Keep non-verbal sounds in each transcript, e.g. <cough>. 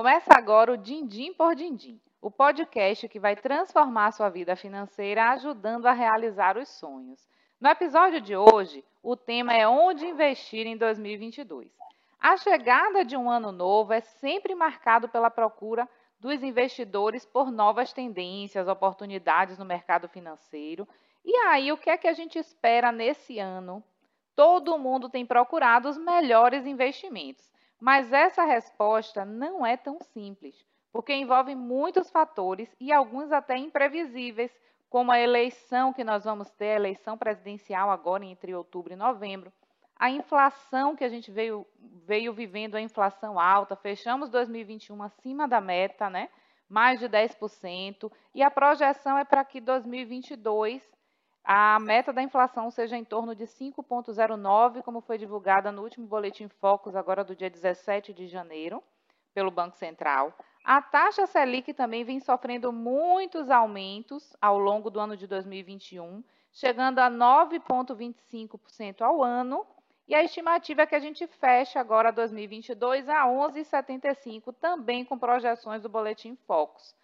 Começa agora o Dindim por Dindim, o podcast que vai transformar sua vida financeira ajudando a realizar os sonhos. No episódio de hoje, o tema é onde investir em 2022. A chegada de um ano novo é sempre marcado pela procura dos investidores por novas tendências, oportunidades no mercado financeiro. E aí, o que é que a gente espera nesse ano? Todo mundo tem procurado os melhores investimentos, mas essa resposta não é tão simples, porque envolve muitos fatores e alguns até imprevisíveis, como a eleição que nós vamos ter, a eleição presidencial agora entre outubro e novembro, a inflação que a gente veio, veio vivendo, a inflação alta, fechamos 2021 acima da meta, né? mais de 10%, e a projeção é para que 2022 a meta da inflação seja em torno de 5,09, como foi divulgada no último boletim Focus, agora do dia 17 de janeiro, pelo Banco Central. A taxa Selic também vem sofrendo muitos aumentos ao longo do ano de 2021, chegando a 9,25% ao ano, e a estimativa é que a gente feche agora 2022 a 11,75, também com projeções do Boletim Focus.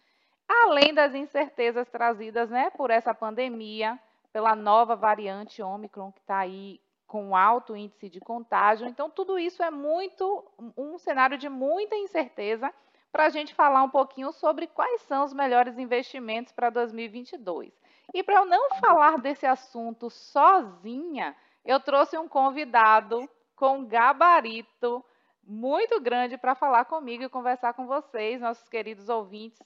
Além das incertezas trazidas né, por essa pandemia, pela nova variante Omicron, que está aí com alto índice de contágio. Então, tudo isso é muito um cenário de muita incerteza para a gente falar um pouquinho sobre quais são os melhores investimentos para 2022. E para eu não falar desse assunto sozinha, eu trouxe um convidado com gabarito muito grande para falar comigo e conversar com vocês, nossos queridos ouvintes,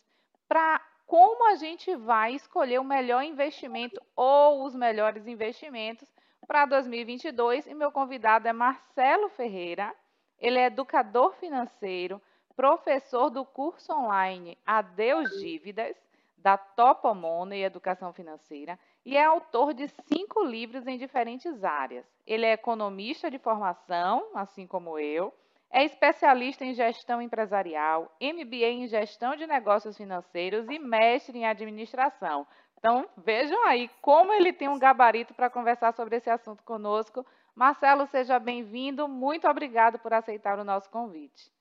para como a gente vai escolher o melhor investimento ou os melhores investimentos para 2022. E meu convidado é Marcelo Ferreira. Ele é educador financeiro, professor do curso online Adeus Dívidas, da Topo Money Educação Financeira e é autor de cinco livros em diferentes áreas. Ele é economista de formação, assim como eu, é especialista em gestão empresarial, MBA em gestão de negócios financeiros e mestre em administração. Então, vejam aí como ele tem um gabarito para conversar sobre esse assunto conosco. Marcelo, seja bem-vindo. Muito obrigado por aceitar o nosso convite.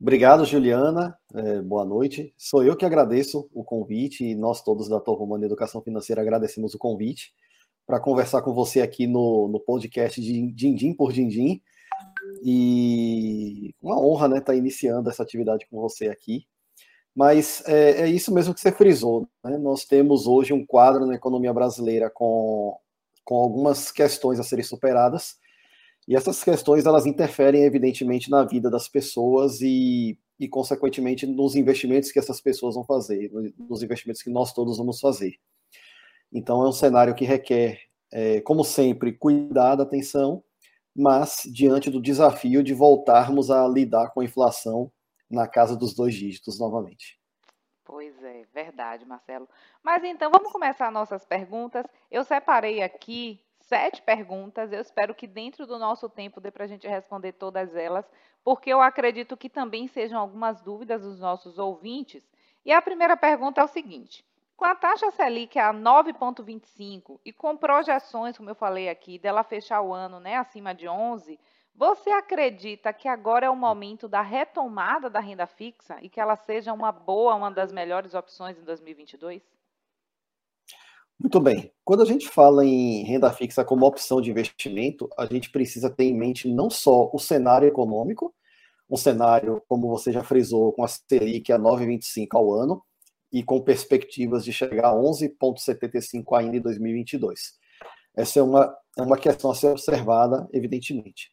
Obrigado, Juliana. É, boa noite. Sou eu que agradeço o convite e nós todos da Torromana Educação Financeira agradecemos o convite para conversar com você aqui no, no podcast de Dindim por Dindim. E uma honra né, estar tá iniciando essa atividade com você aqui. Mas é, é isso mesmo que você frisou. Né? Nós temos hoje um quadro na economia brasileira com, com algumas questões a serem superadas e essas questões elas interferem evidentemente na vida das pessoas e, e consequentemente nos investimentos que essas pessoas vão fazer, nos investimentos que nós todos vamos fazer. Então é um cenário que requer, é, como sempre, cuidado, atenção, mas diante do desafio de voltarmos a lidar com a inflação na casa dos dois dígitos novamente. Pois é, verdade, Marcelo. Mas então vamos começar nossas perguntas. Eu separei aqui sete perguntas. Eu espero que dentro do nosso tempo dê para a gente responder todas elas, porque eu acredito que também sejam algumas dúvidas dos nossos ouvintes. E a primeira pergunta é o seguinte: com a taxa Selic a 9,25 e com projeções, como eu falei aqui, dela fechar o ano né, acima de 11, você acredita que agora é o momento da retomada da renda fixa e que ela seja uma boa, uma das melhores opções em 2022? Muito bem. Quando a gente fala em renda fixa como opção de investimento, a gente precisa ter em mente não só o cenário econômico, um cenário, como você já frisou, com a Selic a 9,25 ao ano e com perspectivas de chegar a 11,75 ainda em 2022. Essa é uma, é uma questão a ser observada, evidentemente.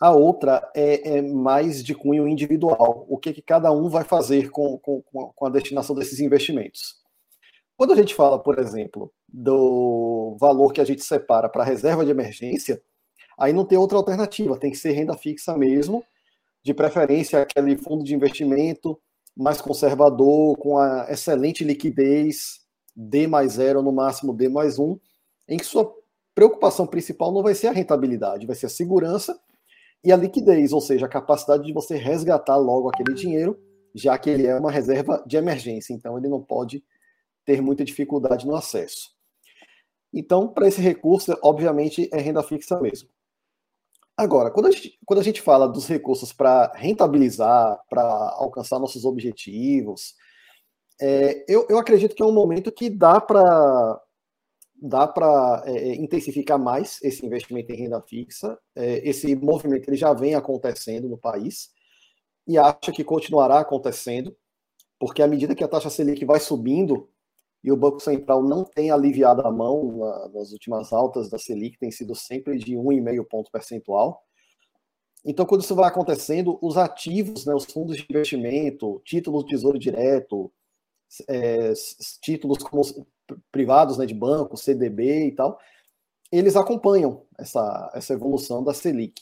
A outra é, é mais de cunho individual. O que, que cada um vai fazer com, com, com a destinação desses investimentos? Quando a gente fala, por exemplo, do valor que a gente separa para reserva de emergência, aí não tem outra alternativa, tem que ser renda fixa mesmo, de preferência aquele fundo de investimento mais conservador, com a excelente liquidez, D mais zero, no máximo D mais um, em que sua preocupação principal não vai ser a rentabilidade, vai ser a segurança e a liquidez, ou seja, a capacidade de você resgatar logo aquele dinheiro, já que ele é uma reserva de emergência, então ele não pode ter muita dificuldade no acesso. Então, para esse recurso, obviamente, é renda fixa mesmo. Agora, quando a gente, quando a gente fala dos recursos para rentabilizar, para alcançar nossos objetivos, é, eu, eu acredito que é um momento que dá para dá para é, é, intensificar mais esse investimento em renda fixa. É, esse movimento ele já vem acontecendo no país e acho que continuará acontecendo, porque à medida que a taxa Selic vai subindo e o Banco Central não tem aliviado a mão na, nas últimas altas da Selic, tem sido sempre de 1,5 ponto percentual. Então, quando isso vai acontecendo, os ativos, né, os fundos de investimento, títulos do Tesouro Direto, é, títulos como privados né, de banco, CDB e tal, eles acompanham essa, essa evolução da Selic.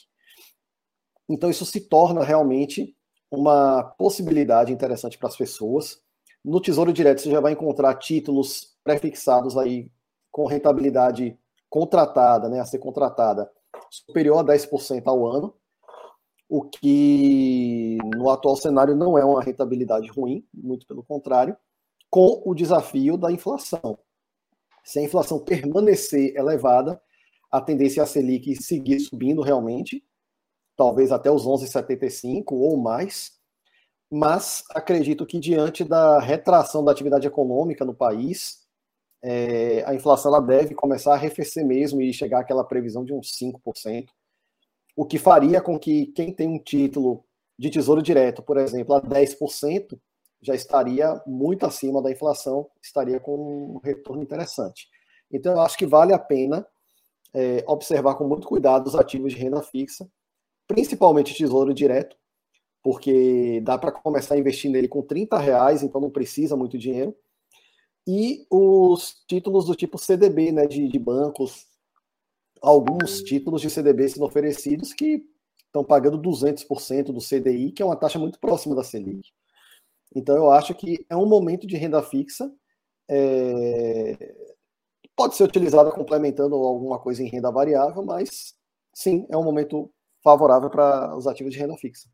Então, isso se torna realmente uma possibilidade interessante para as pessoas. No Tesouro Direto, você já vai encontrar títulos prefixados aí com rentabilidade contratada, né, a ser contratada, superior a 10% ao ano, o que no atual cenário não é uma rentabilidade ruim, muito pelo contrário com o desafio da inflação. Se a inflação permanecer elevada, a tendência é a Selic seguir subindo realmente, talvez até os 11,75 ou mais, mas acredito que diante da retração da atividade econômica no país, é, a inflação ela deve começar a arrefecer mesmo e chegar àquela previsão de uns 5%, o que faria com que quem tem um título de tesouro direto, por exemplo, a 10%, já estaria muito acima da inflação, estaria com um retorno interessante. Então, eu acho que vale a pena é, observar com muito cuidado os ativos de renda fixa, principalmente tesouro direto, porque dá para começar a investir nele com 30 reais, então não precisa muito dinheiro. E os títulos do tipo CDB, né, de, de bancos, alguns títulos de CDB sendo oferecidos que estão pagando 200% do CDI, que é uma taxa muito próxima da Selic. Então, eu acho que é um momento de renda fixa. É... Pode ser utilizada complementando alguma coisa em renda variável, mas sim, é um momento favorável para os ativos de renda fixa.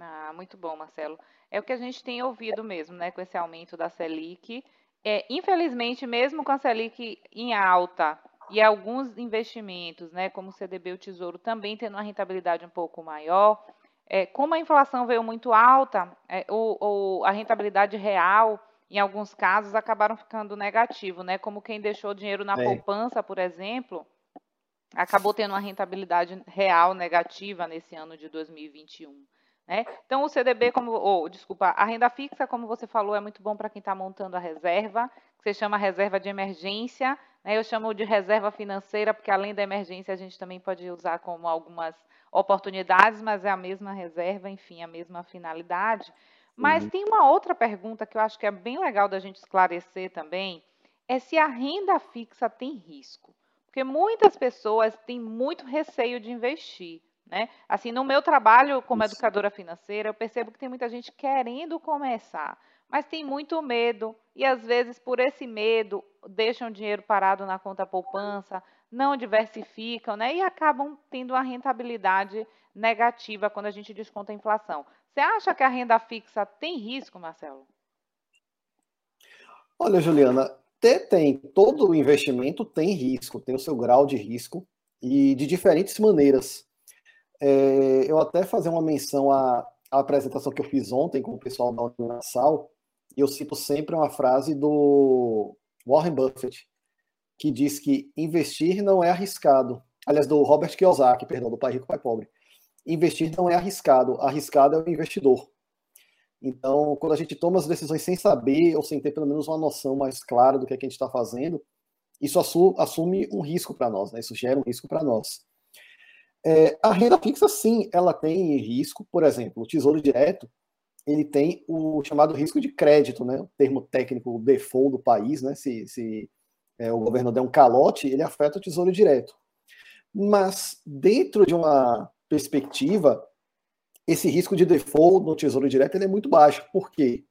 Ah, muito bom, Marcelo. É o que a gente tem ouvido mesmo, né, com esse aumento da Selic. É, infelizmente, mesmo com a Selic em alta e alguns investimentos, né, como o CDB e o Tesouro, também tendo uma rentabilidade um pouco maior, é, como a inflação veio muito alta, é, o, o, a rentabilidade real, em alguns casos, acabaram ficando negativo, né? Como quem deixou dinheiro na é. poupança, por exemplo, acabou tendo uma rentabilidade real negativa nesse ano de 2021. Né? Então, o CDB, como, oh, desculpa, a renda fixa, como você falou, é muito bom para quem está montando a reserva, que você chama reserva de emergência. Né? Eu chamo de reserva financeira, porque além da emergência, a gente também pode usar como algumas oportunidades, mas é a mesma reserva, enfim, a mesma finalidade. Mas uhum. tem uma outra pergunta que eu acho que é bem legal da gente esclarecer também, é se a renda fixa tem risco. Porque muitas pessoas têm muito receio de investir. Né? Assim, no meu trabalho como Isso. educadora financeira, eu percebo que tem muita gente querendo começar, mas tem muito medo e às vezes por esse medo deixam dinheiro parado na conta poupança, não diversificam, né? E acabam tendo uma rentabilidade negativa quando a gente desconta a inflação. Você acha que a renda fixa tem risco, Marcelo? Olha, Juliana, tem. Todo investimento tem risco, tem o seu grau de risco e de diferentes maneiras. É, eu até fazer uma menção à, à, apresentação que eu fiz ontem com o pessoal da Universal, e eu cito sempre uma frase do Warren Buffett, que diz que investir não é arriscado. Aliás, do Robert Kiyosaki, perdão, do Pai Rico, Pai Pobre. Investir não é arriscado, arriscado é o investidor. Então, quando a gente toma as decisões sem saber ou sem ter pelo menos uma noção mais clara do que, é que a gente está fazendo, isso assume um risco para nós, né? isso gera um risco para nós. É, a renda fixa, sim, ela tem risco. Por exemplo, o Tesouro Direto, ele tem o chamado risco de crédito, né? o termo técnico, o default do país, né? se, se é, o governo der um calote, ele afeta o tesouro direto. Mas, dentro de uma perspectiva, esse risco de default no tesouro direto ele é muito baixo. Por quê?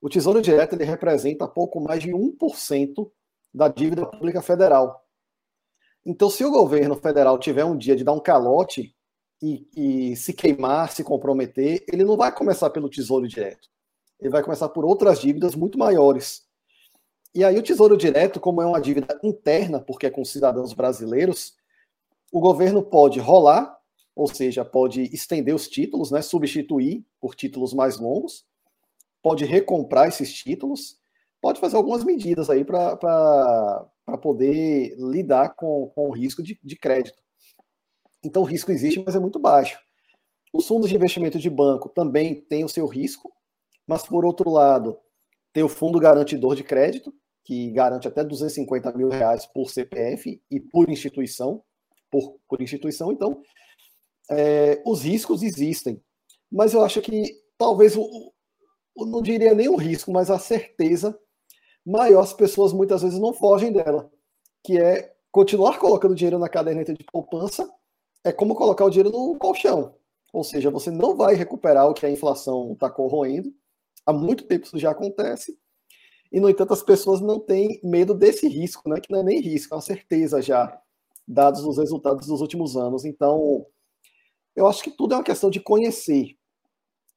O tesouro direto ele representa pouco mais de 1% da dívida pública federal. Então, se o governo federal tiver um dia de dar um calote e, e, se queimar, se comprometer, ele não vai começar pelo tesouro direto. Ele vai começar por outras dívidas muito maiores. E aí o Tesouro Direto, como é uma dívida interna, porque é com cidadãos brasileiros, o governo pode rolar ou seja, pode estender os títulos, né, substituir por títulos mais longos, pode recomprar esses títulos, pode fazer algumas medidas aí para poder lidar com, com o risco de, de crédito. Então, o risco existe, mas é muito baixo. Os fundos de investimento de banco também têm o seu risco, mas, por outro lado, tem o fundo garantidor de crédito, que garante até 250 mil reais por CPF e por instituição, por, por instituição. Então, é, os riscos existem. Mas eu acho que talvez, o, o, não diria nem o risco, mas a certeza maior as pessoas muitas vezes não fogem dela, que é continuar colocando dinheiro na caderneta de poupança é como colocar o dinheiro no colchão. Ou seja, você não vai recuperar o que a inflação está corroendo. Há muito tempo isso já acontece. E, no entanto, as pessoas não têm medo desse risco, né? que não é nem risco, é uma certeza já, dados os resultados dos últimos anos. Então, eu acho que tudo é uma questão de conhecer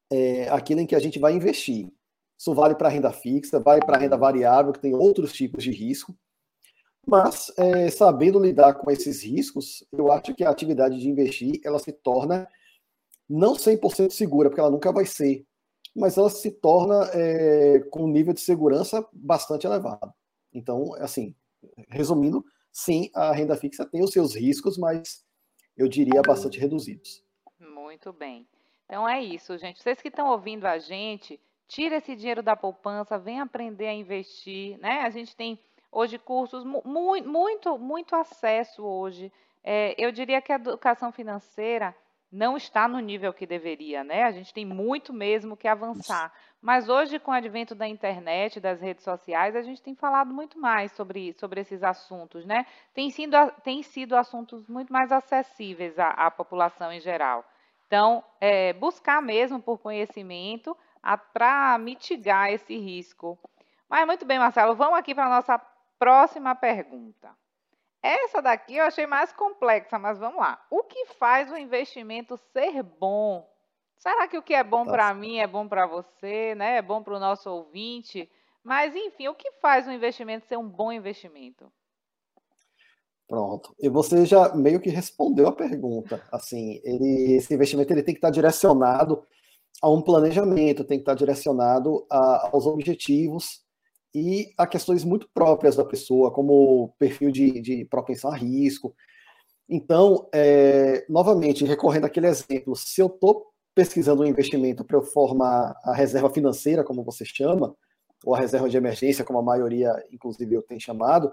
é, aquilo em que a gente vai investir. Isso vale para renda fixa, vale para renda variável, que tem outros tipos de risco. Mas, é, sabendo lidar com esses riscos, eu acho que a atividade de investir ela se torna não 100% segura, porque ela nunca vai ser, mas ela se torna é, com um nível de segurança bastante elevado. Então, assim, resumindo, sim, a renda fixa tem os seus riscos, mas eu diria bastante reduzidos. Muito bem. Então é isso, gente. Vocês que estão ouvindo a gente, tira esse dinheiro da poupança, vem aprender a investir, né? A gente tem hoje cursos muito, muito, muito acesso hoje. É, eu diria que a educação financeira não está no nível que deveria, né? A gente tem muito mesmo que avançar. Mas hoje, com o advento da internet, das redes sociais, a gente tem falado muito mais sobre, sobre esses assuntos, né? Tem sido, tem sido assuntos muito mais acessíveis à, à população em geral. Então, é, buscar mesmo por conhecimento para mitigar esse risco. Mas muito bem, Marcelo, vamos aqui para a nossa próxima pergunta. Essa daqui eu achei mais complexa, mas vamos lá. O que faz o investimento ser bom? Será que o que é bom para mim é bom para você, né? É bom para o nosso ouvinte? Mas enfim, o que faz o investimento ser um bom investimento? Pronto. E você já meio que respondeu a pergunta. Assim, ele, esse investimento ele tem que estar direcionado a um planejamento, tem que estar direcionado a, aos objetivos e a questões muito próprias da pessoa, como perfil de, de propensão a risco. Então, é, novamente, recorrendo àquele exemplo, se eu estou pesquisando um investimento para eu formar a reserva financeira, como você chama, ou a reserva de emergência, como a maioria, inclusive, eu tenho chamado,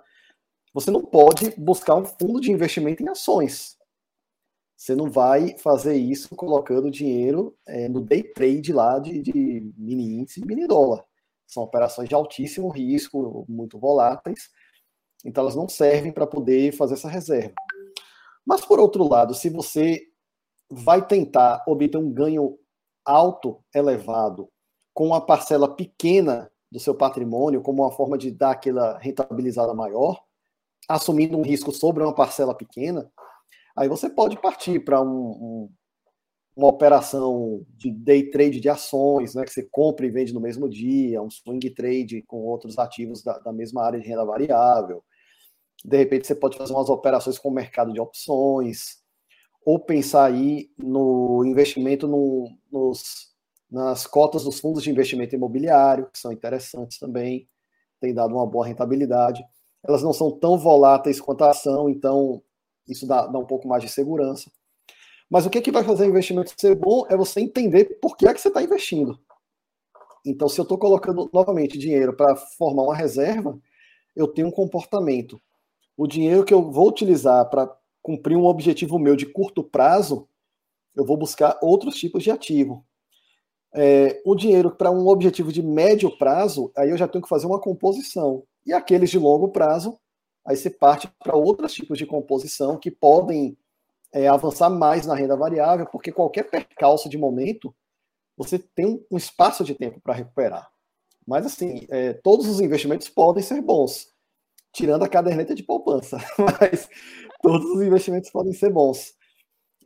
você não pode buscar um fundo de investimento em ações. Você não vai fazer isso colocando dinheiro é, no day trade lá de, de mini índice e mini dólar. São operações de altíssimo risco, muito voláteis, então elas não servem para poder fazer essa reserva. Mas, por outro lado, se você vai tentar obter um ganho alto, elevado, com uma parcela pequena do seu patrimônio, como uma forma de dar aquela rentabilizada maior, assumindo um risco sobre uma parcela pequena, aí você pode partir para um, um, uma operação de day trade de ações, né, que você compra e vende no mesmo dia, um swing trade com outros ativos da, da mesma área de renda variável. De repente você pode fazer umas operações com o mercado de opções, ou pensar aí no investimento no, nos, nas cotas dos fundos de investimento imobiliário, que são interessantes também, tem dado uma boa rentabilidade. Elas não são tão voláteis quanto a ação, então isso dá, dá um pouco mais de segurança. Mas o que, que vai fazer o investimento ser bom é você entender por que é que você está investindo. Então, se eu estou colocando novamente dinheiro para formar uma reserva, eu tenho um comportamento. O dinheiro que eu vou utilizar para cumprir um objetivo meu de curto prazo, eu vou buscar outros tipos de ativo. É, o dinheiro para um objetivo de médio prazo, aí eu já tenho que fazer uma composição. E aqueles de longo prazo, aí você parte para outros tipos de composição que podem é, avançar mais na renda variável, porque qualquer percalço de momento, você tem um, espaço de tempo para recuperar. Mas, assim, é, todos os investimentos podem ser bons, tirando a caderneta de poupança, <laughs> mas todos os investimentos podem ser bons.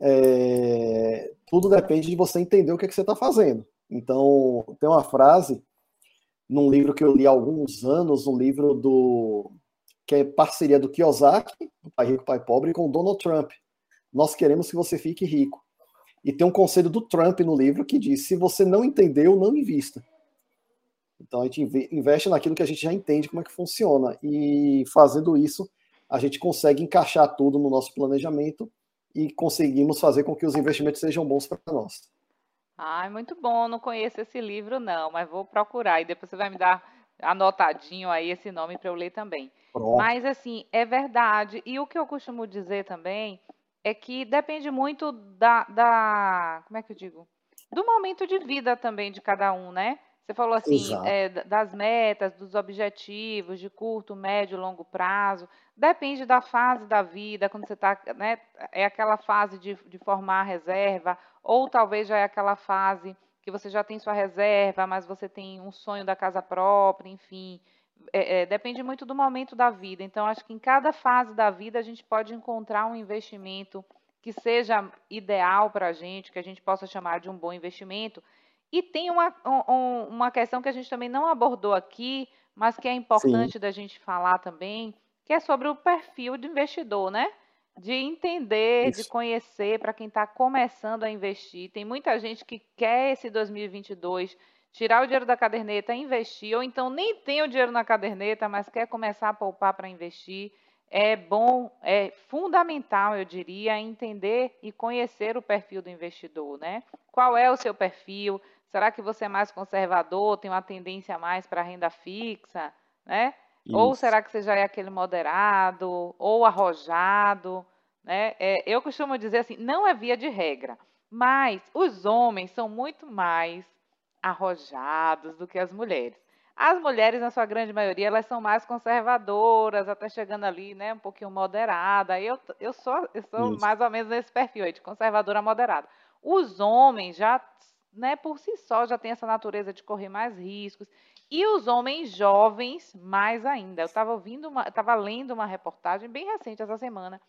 É, tudo depende de você entender o que, é que você está fazendo. Então, tem uma frase num livro que eu li há alguns anos, um livro do que é parceria do Kiyosaki, do Pai Rico, Pai Pobre, com o Donald Trump. Nós queremos que você fique rico. E tem um conselho do Trump no livro que diz: se você não entendeu, não invista. Então a gente investe naquilo que a gente já entende como é que funciona. E fazendo isso, a gente consegue encaixar tudo no nosso planejamento e conseguimos fazer com que os investimentos sejam bons para nós. Ai, muito bom. Não conheço esse livro, não, mas vou procurar e depois você vai me dar anotadinho aí esse nome para eu ler também. Pronto. Mas assim, é verdade. E o que eu costumo dizer também é que depende muito da, da como é que eu digo? Do momento de vida também de cada um, né? Você falou assim, é, das metas, dos objetivos de curto, médio, longo prazo. Depende da fase da vida, quando você está, né? É aquela fase de, de formar reserva, ou talvez já é aquela fase que você já tem sua reserva, mas você tem um sonho da casa própria, enfim. É, é, depende muito do momento da vida. Então, acho que em cada fase da vida a gente pode encontrar um investimento que seja ideal para a gente, que a gente possa chamar de um bom investimento. E tem uma, um, uma questão que a gente também não abordou aqui, mas que é importante Sim. da gente falar também, que é sobre o perfil do investidor, né? de entender, Isso. de conhecer para quem está começando a investir. Tem muita gente que quer esse 2022 tirar o dinheiro da caderneta e investir, ou então nem tem o dinheiro na caderneta, mas quer começar a poupar para investir. É bom, é fundamental, eu diria, entender e conhecer o perfil do investidor, né? Qual é o seu perfil? Será que você é mais conservador, tem uma tendência mais para renda fixa, né? Isso. Ou será que você já é aquele moderado, ou arrojado? Né? É, eu costumo dizer assim, não é via de regra, mas os homens são muito mais arrojados do que as mulheres. As mulheres, na sua grande maioria, elas são mais conservadoras, até chegando ali, né, um pouquinho moderada. Eu, eu sou, eu sou mais ou menos nesse perfil aí, de conservadora moderada. Os homens já, né, por si só, já têm essa natureza de correr mais riscos. E os homens jovens, mais ainda. Eu estava ouvindo uma, estava lendo uma reportagem bem recente essa semana,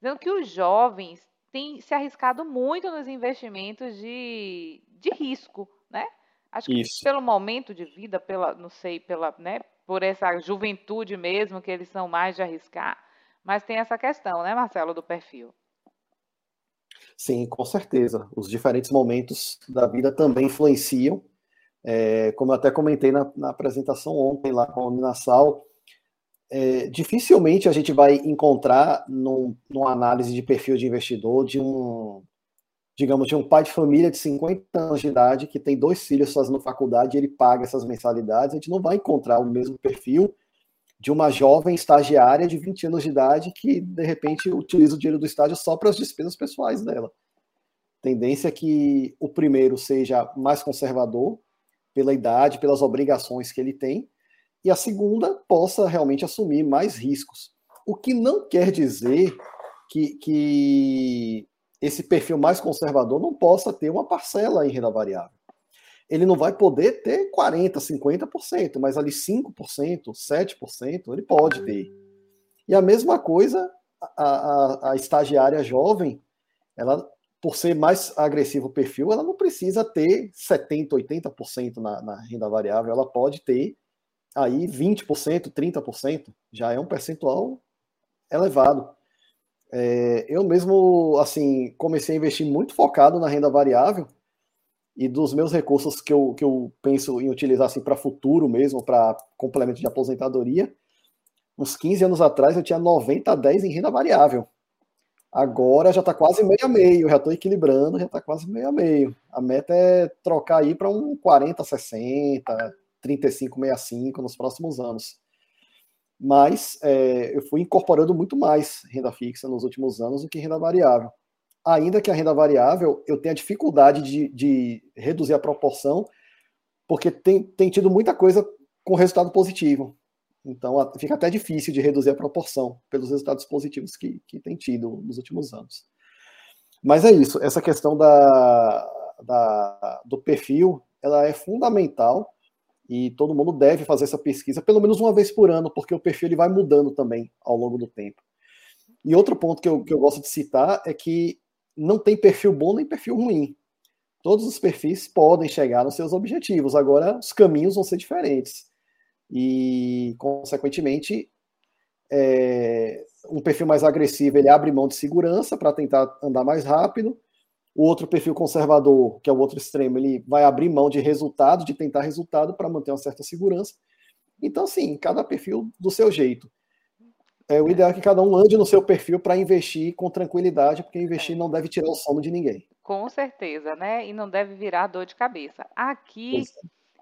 dizendo que os jovens têm se arriscado muito nos investimentos de, de risco, né? Acho que Isso. pelo momento de vida, pela, não sei, pela, né, por essa juventude mesmo que eles são mais de arriscar, mas tem essa questão, né, Marcelo, do perfil. Sim, com certeza. Os diferentes momentos da vida também influenciam é, como eu até comentei na, na, apresentação ontem lá com a Uninasal, é, dificilmente a gente vai encontrar num, numa análise de perfil de investidor de um, digamos, de um pai de família de 50 anos de idade que tem dois filhos fazendo faculdade e ele paga essas mensalidades, a gente não vai encontrar o mesmo perfil de uma jovem estagiária de 20 anos de idade que, de repente, utiliza o dinheiro do estágio só para as despesas pessoais dela. Tendência é que o primeiro seja mais conservador, pela idade, pelas obrigações que ele tem, e a segunda possa realmente assumir mais riscos. O que não quer dizer que, que esse perfil mais conservador não possa ter uma parcela em renda variável. Ele não vai poder ter 40%, 50%, mas ali 5%, 7%, ele pode ter. E a mesma coisa, a, a, a estagiária jovem, ela por ser mais agressivo o perfil, ela não precisa ter 70%, 80% na, na renda variável, ela pode ter aí 20%, 30%, já é um percentual elevado. É, eu mesmo, assim, comecei a investir muito focado na renda variável e dos meus recursos que eu, que eu penso em utilizar assim, para futuro mesmo, para complemento de aposentadoria, uns 15 anos atrás eu tinha 90 a 10 em renda variável. Agora já está quase meio a meio, já estou equilibrando, já está quase meio a meio. A meta é trocar aí para um 40, 60, 35, 65 nos próximos anos. Mas é, eu fui incorporando muito mais renda fixa nos últimos anos do que renda variável. Ainda que a renda variável eu tenha dificuldade de, de reduzir a proporção, porque tem, tem tido muita coisa com resultado positivo. Então fica até difícil de reduzir a proporção pelos resultados positivos que, que tem tido nos últimos anos. Mas é isso, essa questão da, da, do perfil, ela é fundamental e todo mundo deve fazer essa pesquisa pelo menos uma vez por ano, porque o perfil ele vai mudando também ao longo do tempo. E outro ponto que eu, que eu gosto de citar é que não tem perfil bom nem perfil ruim. Todos os perfis podem chegar nos seus objetivos, agora os caminhos vão ser diferentes e, consequentemente, é, um perfil mais agressivo ele abre mão de segurança para tentar andar mais rápido. O outro perfil conservador, que é o outro extremo, ele vai abrir mão de resultado, de tentar resultado para manter uma certa segurança. Então, sim, cada perfil do seu jeito. É, o ideal é que cada um ande no seu perfil para investir com tranquilidade, porque investir é. não deve tirar o sono de ninguém. Com certeza, né? E não deve virar dor de cabeça. Aqui, é.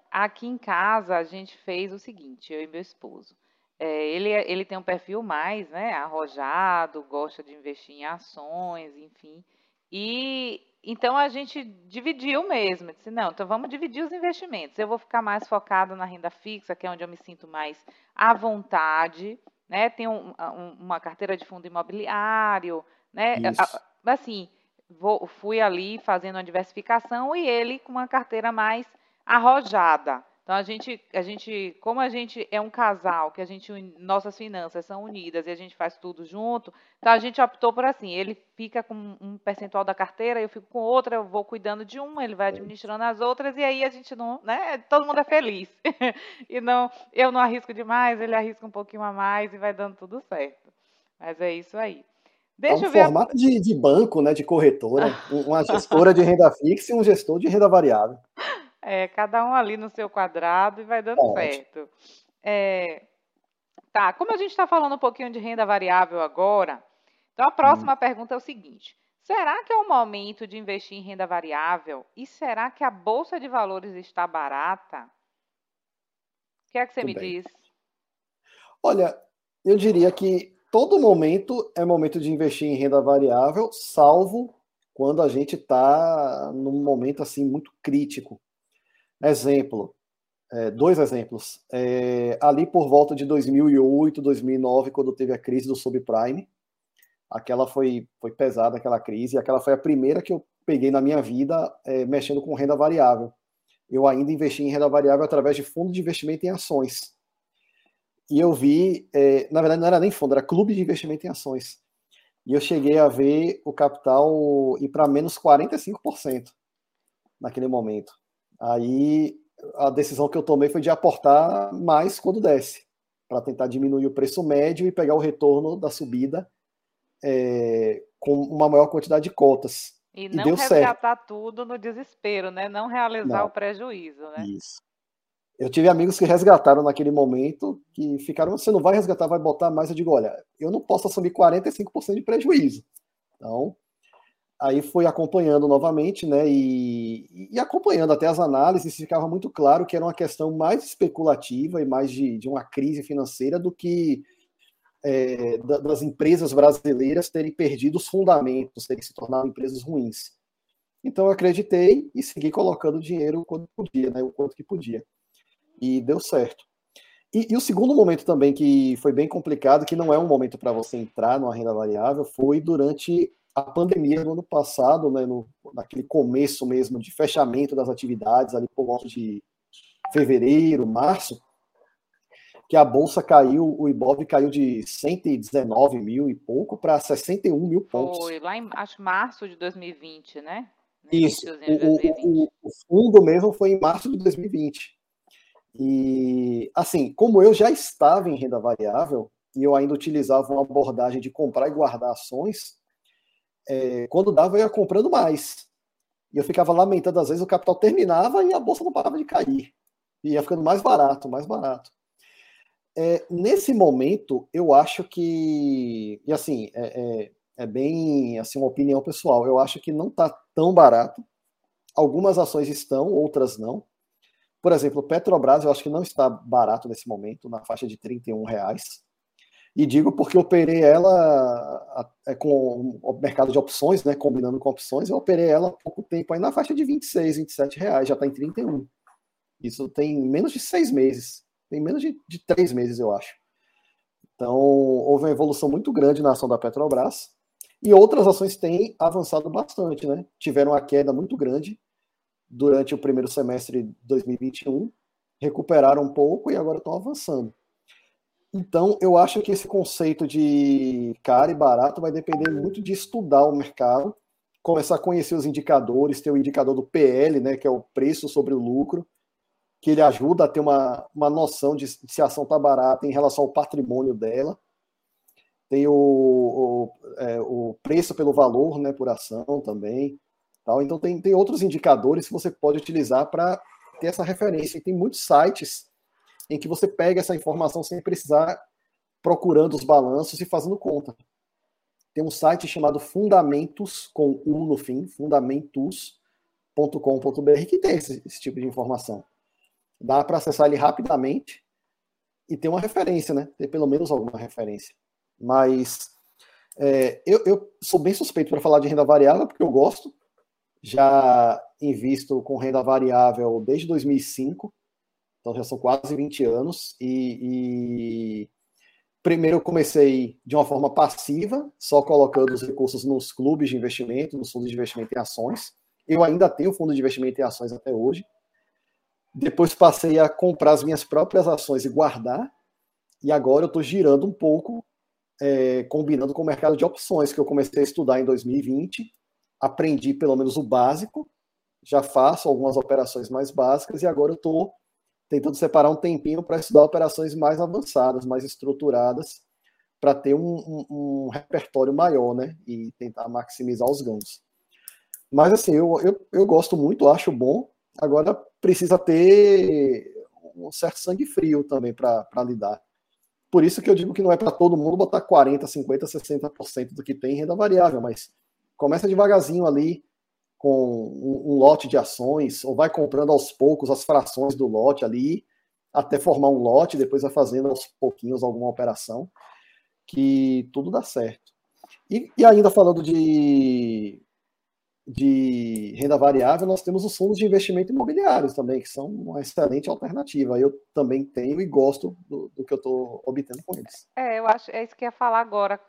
aqui em casa, a gente fez o seguinte, eu e meu esposo. É, ele, ele tem um perfil mais né, arrojado, gosta de investir em ações, enfim. E então a gente dividiu mesmo. Disse, não, então vamos dividir os investimentos. Eu vou ficar mais focado na renda fixa, que é onde eu me sinto mais à vontade. Né? Tenho um, um, uma carteira de fundo imobiliário, né? Assim, vou, fui ali fazendo uma diversificação e ele com uma carteira mais arrojada. Então a gente, a gente, como a gente é um casal, que a gente nossas finanças são unidas e a gente faz tudo junto, então a gente optou por assim, ele fica com um percentual da carteira, eu fico com outra, eu vou cuidando de uma, ele vai administrando as outras e aí a gente não, né, todo mundo é feliz. <laughs> e não, eu não arrisco demais, ele arrisca um pouquinho a mais e vai dando tudo certo. Mas é isso aí. Deixa é um eu ver formato a... de, de banco, né, de corretora, uma gestora de renda fixa e um gestor de renda variável. É, cada um ali no seu quadrado e vai dando certo. É, tá, como a gente está falando um pouquinho de renda variável agora, então a próxima hum. pergunta é o seguinte: será que é o momento de investir em renda variável? E será que a Bolsa de Valores está barata? O que é que você Muito me bem. diz? Olha, eu diria que todo momento é momento de investir em renda variável, salvo quando a gente está num momento assim muito crítico Exemplo, é, dois exemplos. É, ali por volta de 2008, 2009, quando teve a crise do subprime, aquela foi, foi pesada, aquela crise, aquela foi a primeira que eu peguei na minha vida é, mexendo com renda variável. Eu ainda investi em renda variável através de fundo de investimento em ações. E eu vi, é, na verdade não era nem fundo, era clube de investimento em ações. E eu cheguei a ver o capital ir para menos 45% naquele momento. Aí a decisão que eu tomei foi de aportar mais quando desce, para tentar diminuir o preço médio e pegar o retorno da subida é, com uma maior quantidade de cotas. E, e não deu resgatar certo. tudo no desespero, né? Não realizar não. o prejuízo, né? Isso. Eu tive amigos que resgataram naquele momento, que ficaram, você não vai resgatar, vai botar mais. Eu digo, olha, eu não posso assumir 45% de prejuízo. Então, aí foi acompanhando novamente, né, e, e, acompanhando até as análises, ficava muito claro que era uma questão mais especulativa e mais de, de uma crise financeira do que é, das empresas brasileiras terem perdido os fundamentos, terem se tornado empresas ruins. Então eu acreditei e segui colocando dinheiro quando podia, né, o quanto que podia. E deu certo. E, e, o segundo momento também que foi bem complicado, que não é um momento para você entrar numa renda variável, foi durante a pandemia do ano passado, né, no, naquele começo mesmo de fechamento das atividades, ali por volta de fevereiro, março, que a bolsa caiu, o Ibov caiu de 119 mil e pouco para 61 mil pontos. Foi lá em acho março de 2020, né? Isso. O, o, o, fundo mesmo foi em março de 2020. E assim, como eu já estava em renda variável e eu ainda utilizava uma abordagem de comprar e guardar ações, é, quando dava, eu ia comprando mais. E eu ficava lamentando, às vezes o capital terminava e a bolsa não parava de cair. E ia ficando mais barato, mais barato. É, nesse momento, eu acho que. E assim, é, é, é, bem assim, uma opinião pessoal. Eu acho que não está tão barato. Algumas ações estão, outras não. Por exemplo, Petrobras, eu acho que não está barato nesse momento, na faixa de 31 reais. E digo porque operei ela é, com o mercado de opções, né, combinando com opções, eu operei ela há pouco tempo, aí na faixa de 26, 27 reais, já está em 31. Isso tem menos de seis meses, tem menos de, de três meses, eu acho. Então, houve uma evolução muito grande na ação da Petrobras, e outras ações têm avançado bastante, né? Tiveram uma queda muito grande durante o primeiro semestre de 2021, recuperaram um pouco e agora estão avançando. Então, eu acho que esse conceito de caro e barato vai depender muito de estudar o mercado, começar a conhecer os indicadores, ter o indicador do PL, né, que é o preço sobre o lucro, que ele ajuda a ter uma, uma noção de se a ação está barata em relação ao patrimônio dela. Tem o, o, é, o preço pelo valor, né, por ação também. Tal. Então, tem, tem outros indicadores que você pode utilizar para ter essa referência. E tem muitos sites em que você pega essa informação sem precisar procurando os balanços e fazendo conta. Tem um site chamado Fundamentos, com U no fim, fundamentos.com.br, que tem esse, esse tipo de informação. Dá para acessar ele rapidamente e ter uma referência, né? Ter pelo menos alguma referência. Mas é, eu, eu, sou bem suspeito para falar de renda variável, porque eu gosto. Já invisto com renda variável desde 2005, então já são quase 20 anos. E, e primeiro eu comecei de uma forma passiva, só colocando os recursos nos clubes de investimento, nos fundos de investimento em ações. Eu ainda tenho fundo de investimento em ações até hoje. Depois passei a comprar as minhas próprias ações e guardar. E agora eu estou girando um pouco, é, combinando com o mercado de opções, que eu comecei a estudar em 2020. Aprendi pelo menos o básico, já faço algumas operações mais básicas e agora eu estou tentando separar um tempinho para estudar operações mais avançadas, mais estruturadas, para ter um, um, um, repertório maior, né? E tentar maximizar os ganhos. Mas assim, eu, eu, eu gosto muito, acho bom. Agora precisa ter um certo sangue frio também para lidar. Por isso que eu digo que não é para todo mundo botar 40, 50, 60% do que tem em renda variável, mas começa devagarzinho ali com um, lote de ações, ou vai comprando aos poucos as frações do lote ali, até formar um lote, depois vai fazendo aos pouquinhos alguma operação, que tudo dá certo. E, e ainda falando de de renda variável, nós temos os fundos de investimento imobiliários também, que são uma excelente alternativa. Eu também tenho e gosto do, do que eu estou obtendo com eles. É, eu acho, é isso que eu ia falar agora,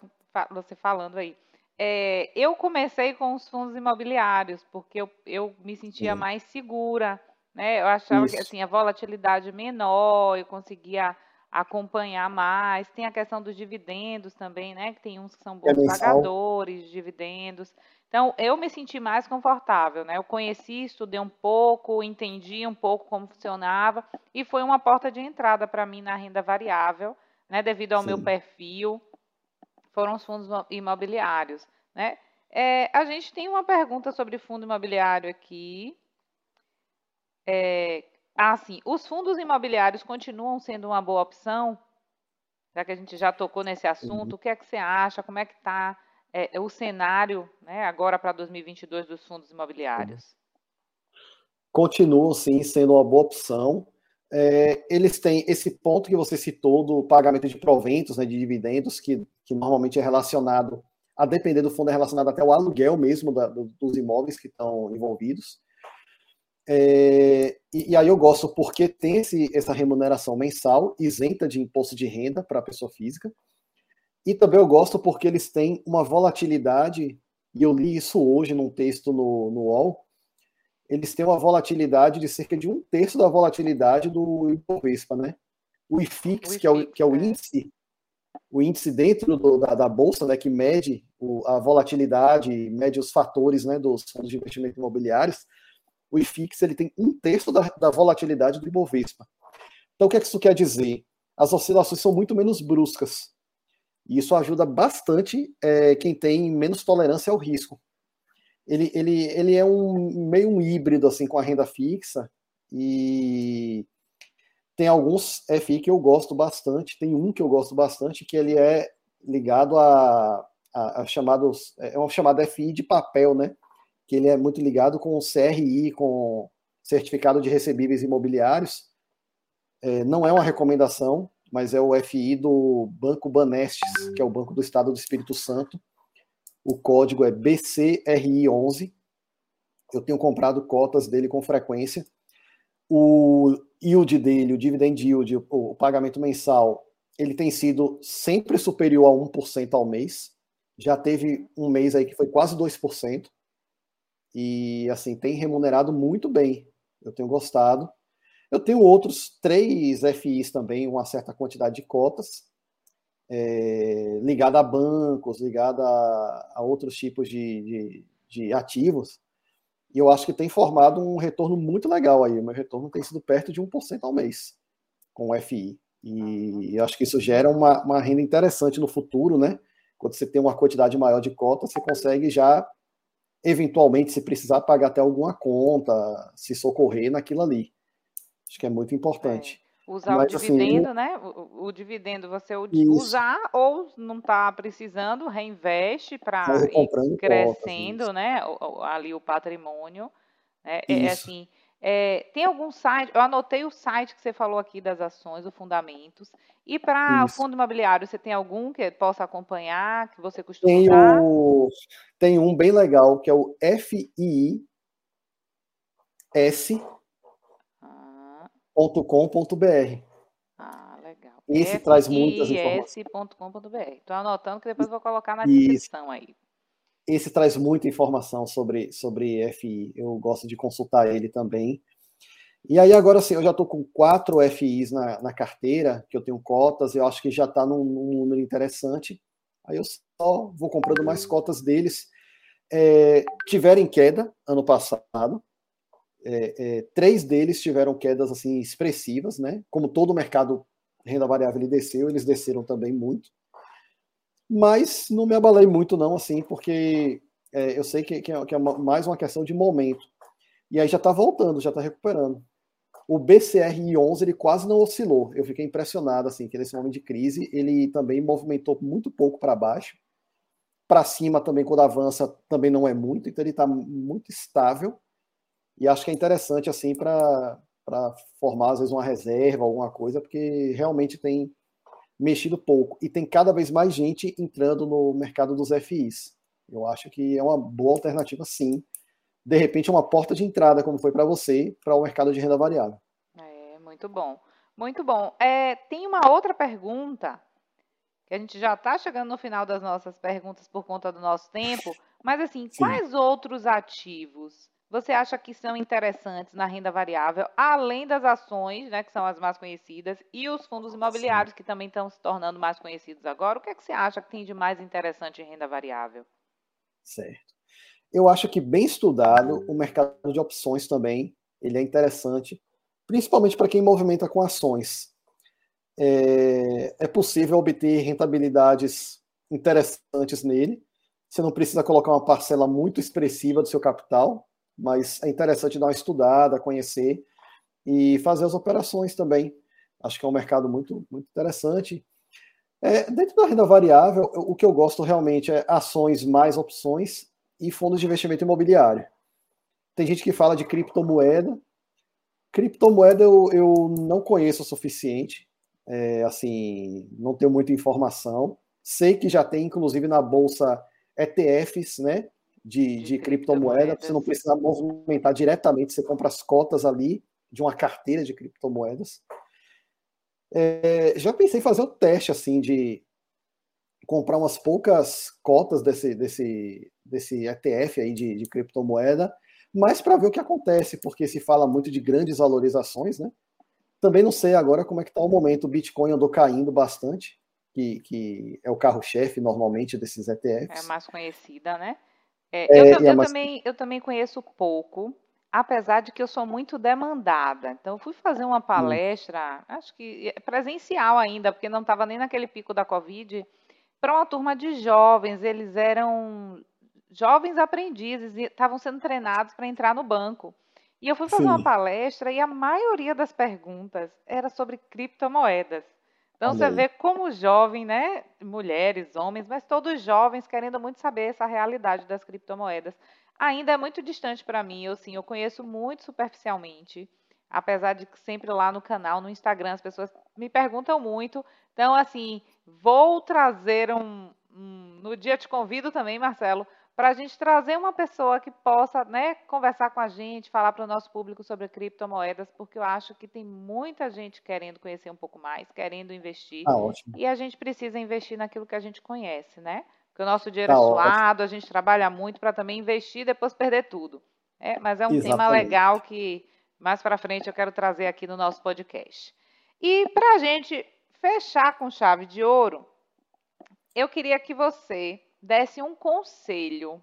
você falando aí. É, eu comecei com os fundos imobiliários, porque eu, eu me sentia Sim. mais segura, né? Eu achava isso. que assim, a volatilidade menor, eu conseguia acompanhar mais. Tem a questão dos dividendos também, né? Que tem uns que são bons é pagadores de dividendos. Então, eu me senti mais confortável, né? Eu conheci, estudei um pouco, entendi um pouco como funcionava e foi uma porta de entrada para mim na renda variável, né? Devido ao Sim. meu perfil, foram os fundos imobiliários, né? É, a gente tem uma pergunta sobre fundo imobiliário aqui. É, ah, sim. Os fundos imobiliários continuam sendo uma boa opção? Já que a gente já tocou nesse assunto, uhum. o que é que você acha? Como é que está? é, o cenário né, agora para 2022 dos fundos imobiliários? Continuam, sim, sendo uma boa opção. É, eles têm esse ponto que você citou do pagamento de proventos, né, de dividendos, que, que normalmente é relacionado, a depender do fundo, é relacionado até ao aluguel mesmo da, do, dos imóveis que estão envolvidos. É, e, e, aí eu gosto porque tem esse, essa remuneração mensal isenta de imposto de renda para a pessoa física. E também eu gosto porque eles têm uma volatilidade, e eu li isso hoje num texto no, no UOL, eles têm uma volatilidade de cerca de um terço da volatilidade do Ibovespa, né? O IFIX, o que, é o, que é o é. índice, o índice dentro do, da, da, bolsa, né, que mede o, a volatilidade, mede os fatores, né, dos fundos de investimento imobiliários, o IFIX ele tem um terço da, da volatilidade do Ibovespa. Então, o que, é que isso quer dizer? As oscilações são muito menos bruscas. E isso ajuda bastante é, quem tem menos tolerância ao risco. Ele, ele, ele é um meio um híbrido assim com a renda fixa e tem alguns FI que eu gosto bastante. Tem um que eu gosto bastante que ele é ligado a, a, a chamados é uma chamada FI de papel, né? Que ele é muito ligado com o CRI, com certificado de recebíveis imobiliários. É, não é uma recomendação, mas é o FI do Banco Banestes, que é o Banco do Estado do Espírito Santo. O código é BCRI11. Eu tenho comprado cotas dele com frequência. O yield dele, o dividend yield, o pagamento mensal, ele tem sido sempre superior a 1% ao mês. Já teve um mês aí que foi quase 2%. E assim, tem remunerado muito bem. Eu tenho gostado. Eu tenho outros três FIs também, uma certa quantidade de cotas, é, ligada a bancos, ligada a, outros tipos de, de, de, ativos. E eu acho que tem formado um retorno muito legal aí. O meu retorno tem sido perto de 1% ao mês com o FI. E acho que isso gera uma, uma renda interessante no futuro, né? Quando você tem uma quantidade maior de cotas, você consegue já eventualmente, se precisar pagar até alguma conta, se socorrer naquilo ali. Acho que é muito importante. Usar Mas, o assim, dividendo, assim, né? O, o, dividendo você usar ou não está precisando, reinveste para ir crescendo, cotas, né? Ali o patrimônio. Né? É, é assim. É, tem algum site? Eu anotei o site que você falou aqui das ações, o Fundamentos. E para o fundo imobiliário, você tem algum que possa acompanhar, que você costuma tem usar? O, tem um bem legal, que é o FII S.com.br. Ah, legal. Esse traz muitas informações. Estou anotando que depois vou colocar na descrição aí. Esse traz muita informação sobre, sobre FI. Eu gosto de consultar ele também. E aí, agora sim, eu já estou com quatro FIs na, na carteira, que eu tenho cotas, eu acho que já está num, num, número interessante. Aí eu só vou comprando mais cotas deles. É, tiveram queda ano passado. É, é, três deles tiveram quedas assim expressivas, né? Como todo o mercado renda variável ele desceu, eles desceram também muito. Mas não me abalei muito, não, assim, porque é, eu sei que, que, é, que, é, mais uma questão de momento. E aí já está voltando, já está recuperando. O BCR11 ele quase não oscilou. Eu fiquei impressionado, assim, que nesse momento de crise ele também movimentou muito pouco para baixo. Para cima também, quando avança, também não é muito, então ele está muito estável. E acho que é interessante, assim, para formar, às vezes, uma reserva, alguma coisa, porque realmente tem mexido pouco. E tem cada vez mais gente entrando no mercado dos FIs. Eu acho que é uma boa alternativa, sim. De repente, é uma porta de entrada, como foi para você, para o mercado de renda variável. É, muito bom. Muito bom. É, tem uma outra pergunta, que a gente já está chegando no final das nossas perguntas por conta do nosso tempo, mas assim, sim. quais outros ativos você acha que são interessantes na renda variável, além das ações, né, que são as mais conhecidas, e os fundos imobiliários, Sim. que também estão se tornando mais conhecidos agora? O que, é que você acha que tem de mais interessante em renda variável? Certo. Eu acho que bem estudado, o mercado de opções também, ele é interessante, principalmente para quem movimenta com ações. É, é possível obter rentabilidades interessantes nele. Você não precisa colocar uma parcela muito expressiva do seu capital, mas é interessante dar uma estudada, conhecer e fazer as operações também. Acho que é um mercado muito, muito interessante. É, dentro da renda variável, o que eu gosto realmente é ações mais opções e fundos de investimento imobiliário. Tem gente que fala de criptomoeda. Criptomoeda eu, eu não conheço o suficiente, é, assim, não tenho muita informação. Sei que já tem, inclusive, na bolsa ETFs, né? De, de, de criptomoeda, você não precisa movimentar diretamente, você compra as cotas ali de uma carteira de criptomoedas. É, já pensei em fazer o teste assim de comprar umas poucas cotas desse, desse, desse ETF aí de, de criptomoeda, mas para ver o que acontece, porque se fala muito de grandes valorizações, né? Também não sei agora como é que está o momento. O Bitcoin andou caindo bastante, que, que é o carro-chefe normalmente desses ETFs. É mais conhecida, né? É, eu, é, eu, também, eu também conheço pouco, apesar de que eu sou muito demandada. Então, eu fui fazer uma hum. palestra, hum. acho que é presencial ainda, porque não estava nem naquele pico da Covid, para uma turma de jovens. Eles eram jovens aprendizes e estavam sendo treinados para entrar no banco. E eu fui fazer Sim. uma palestra e a maioria das perguntas era sobre criptomoedas. Então você vê como jovem, né? Mulheres, homens, mas todos jovens querendo muito saber essa realidade das criptomoedas. Ainda é muito distante para mim, eu sim, eu conheço muito superficialmente, apesar de que sempre lá no canal, no Instagram, as pessoas me perguntam muito. Então, assim, vou trazer um, um no dia te convido também, Marcelo, para a gente trazer uma pessoa que possa né, conversar com a gente, falar para o nosso público sobre criptomoedas, porque eu acho que tem muita gente querendo conhecer um pouco mais, querendo investir. Ah, ótimo. E a gente precisa investir naquilo que a gente conhece, né? Porque o nosso dinheiro tá é suado, ótimo. a gente trabalha muito para também investir e depois perder tudo. É, mas é um Exatamente. tema legal que mais para frente eu quero trazer aqui no nosso podcast. E para a gente fechar com chave de ouro, eu queria que você desse um conselho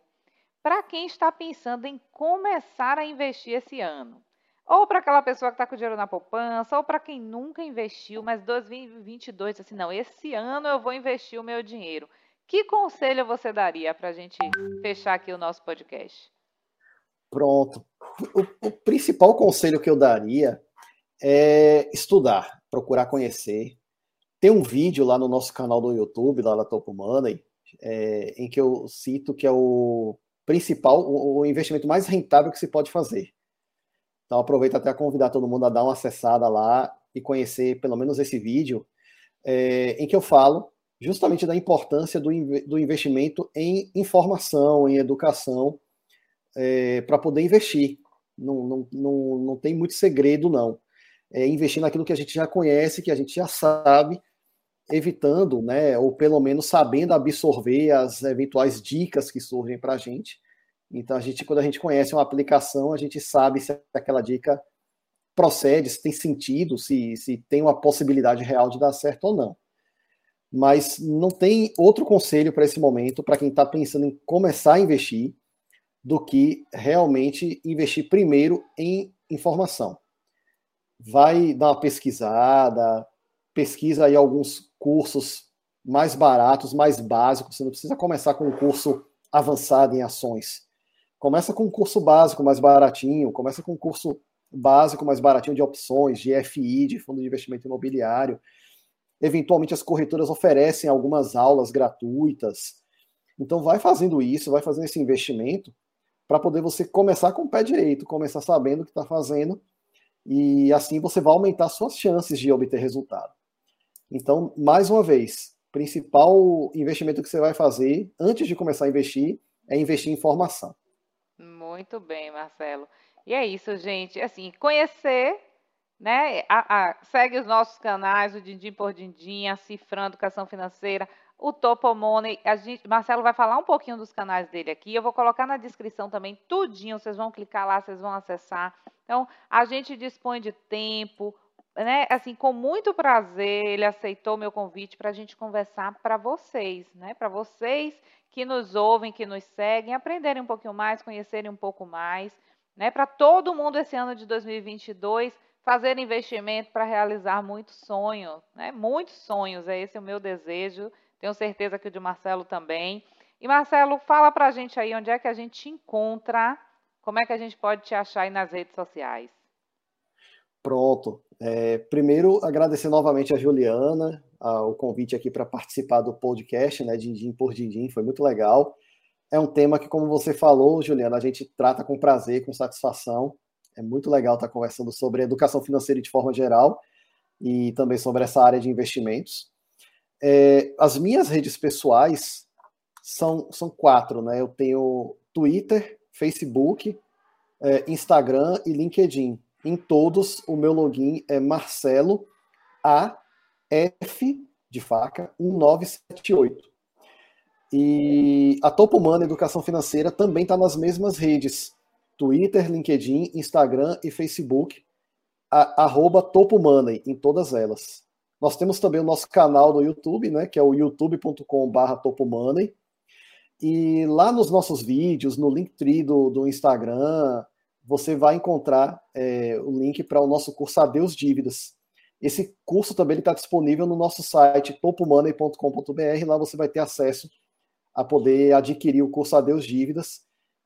para quem está pensando em começar a investir esse ano. Ou para aquela pessoa que está com dinheiro na poupança, ou para quem nunca investiu, mas 2022, assim, não, esse ano eu vou investir o meu dinheiro. Que conselho você daria para a gente fechar aqui o nosso podcast? Pronto. O, o, principal conselho que eu daria é estudar, procurar conhecer. Tem um vídeo lá no nosso canal do YouTube, lá da Top Money, é, em que eu cito que é o principal, o, o investimento mais rentável que se pode fazer. Então aproveito até a convidar todo mundo a dar uma acessada lá e conhecer pelo menos esse vídeo, é, em que eu falo justamente da importância do, do investimento em informação, em educação, é, para poder investir. Não, não, não, não tem muito segredo, não. É investir naquilo que a gente já conhece, que a gente já sabe, evitando, né, ou pelo menos sabendo absorver as eventuais dicas que surgem para a gente então, a gente, quando a gente conhece uma aplicação, a gente sabe se aquela dica procede, se tem sentido, se, se tem uma possibilidade real de dar certo ou não. Mas não tem outro conselho para esse momento, para quem está pensando em começar a investir, do que realmente investir primeiro em informação. Vai dar uma pesquisada, pesquisa aí alguns cursos mais baratos, mais básicos. Você não precisa começar com um curso avançado em ações Começa com um curso básico mais baratinho, começa com um curso básico mais baratinho de opções, de FI, de fundo de investimento imobiliário. Eventualmente as corretoras oferecem algumas aulas gratuitas. Então vai fazendo isso, vai fazendo esse investimento para poder você começar com o pé direito, começar sabendo o que está fazendo e assim você vai aumentar suas chances de obter resultado. Então, mais uma vez, principal investimento que você vai fazer antes de começar a investir é investir em formação. Muito bem, Marcelo. E é isso, gente. Assim, conhecer, né? A, a, segue os nossos canais, o Dindim por Dindim, a Cifrando Educação Financeira, o Topo Money. A gente, Marcelo vai falar um pouquinho dos canais dele aqui. Eu vou colocar na descrição também tudinho. Vocês vão clicar lá, vocês vão acessar. Então, a gente dispõe de tempo, né, assim, com muito prazer, ele aceitou meu convite para a gente conversar para vocês, né, para vocês que nos ouvem, que nos seguem, aprenderem um pouquinho mais, conhecerem um pouco mais, né? Para todo mundo esse ano de 2022 fazer investimento para realizar muitos sonhos, né? Muitos sonhos, é esse o meu desejo. Tenho certeza que o de Marcelo também. E Marcelo, fala para a gente aí onde é que a gente te encontra, como é que a gente pode te achar aí nas redes sociais. Pronto. É, primeiro, agradecer novamente a Juliana, a, o convite aqui para participar do podcast, né, Dindim por Dindim, foi muito legal. É um tema que, como você falou, Juliana, a gente trata com prazer, com satisfação. É muito legal estar conversando sobre educação financeira de forma geral e também sobre essa área de investimentos. É, as minhas redes pessoais são, são quatro, né? Eu tenho Twitter, Facebook, é, Instagram e LinkedIn. Em todos, o meu login é Marcelo A F de faca 1978. E a Topo Money Educação Financeira também está nas mesmas redes: Twitter, LinkedIn, Instagram e Facebook, a, arroba Topo Money, em todas elas. Nós temos também o nosso canal no YouTube, né, que é o youtube.com.br topomoney. E lá nos nossos vídeos, no Linktree do, do Instagram, você vai encontrar é, o link para o nosso curso Adeus Dívidas. Esse curso também está disponível no nosso site topomoney.com.br. Lá você vai ter acesso a poder adquirir o curso Adeus Dívidas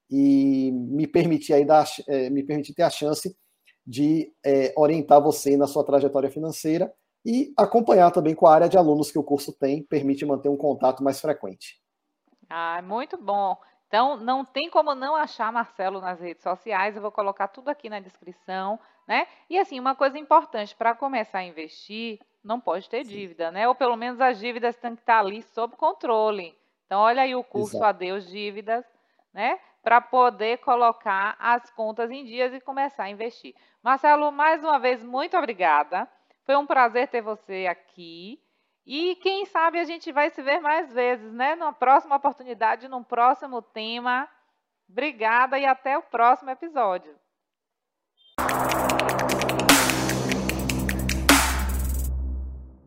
e me permitir, dar, é, me permitir ter a chance de é, orientar você na sua trajetória financeira e acompanhar também com a área de alunos que o curso tem, permite manter um contato mais frequente. Ah, muito bom. Então, não tem como não achar Marcelo nas redes sociais, eu vou colocar tudo aqui na descrição, né? E assim, uma coisa importante, para começar a investir, não pode ter Sim. dívida, né? Ou pelo menos as dívidas têm que estar ali sob controle. Então, olha aí o curso Exato. Adeus Dívidas, né? Para poder colocar as contas em dias e começar a investir. Marcelo, mais uma vez, muito obrigada. Foi um prazer ter você aqui. E quem sabe a gente vai se ver mais vezes, né? Numa próxima oportunidade, num próximo tema. Obrigada e até o próximo episódio.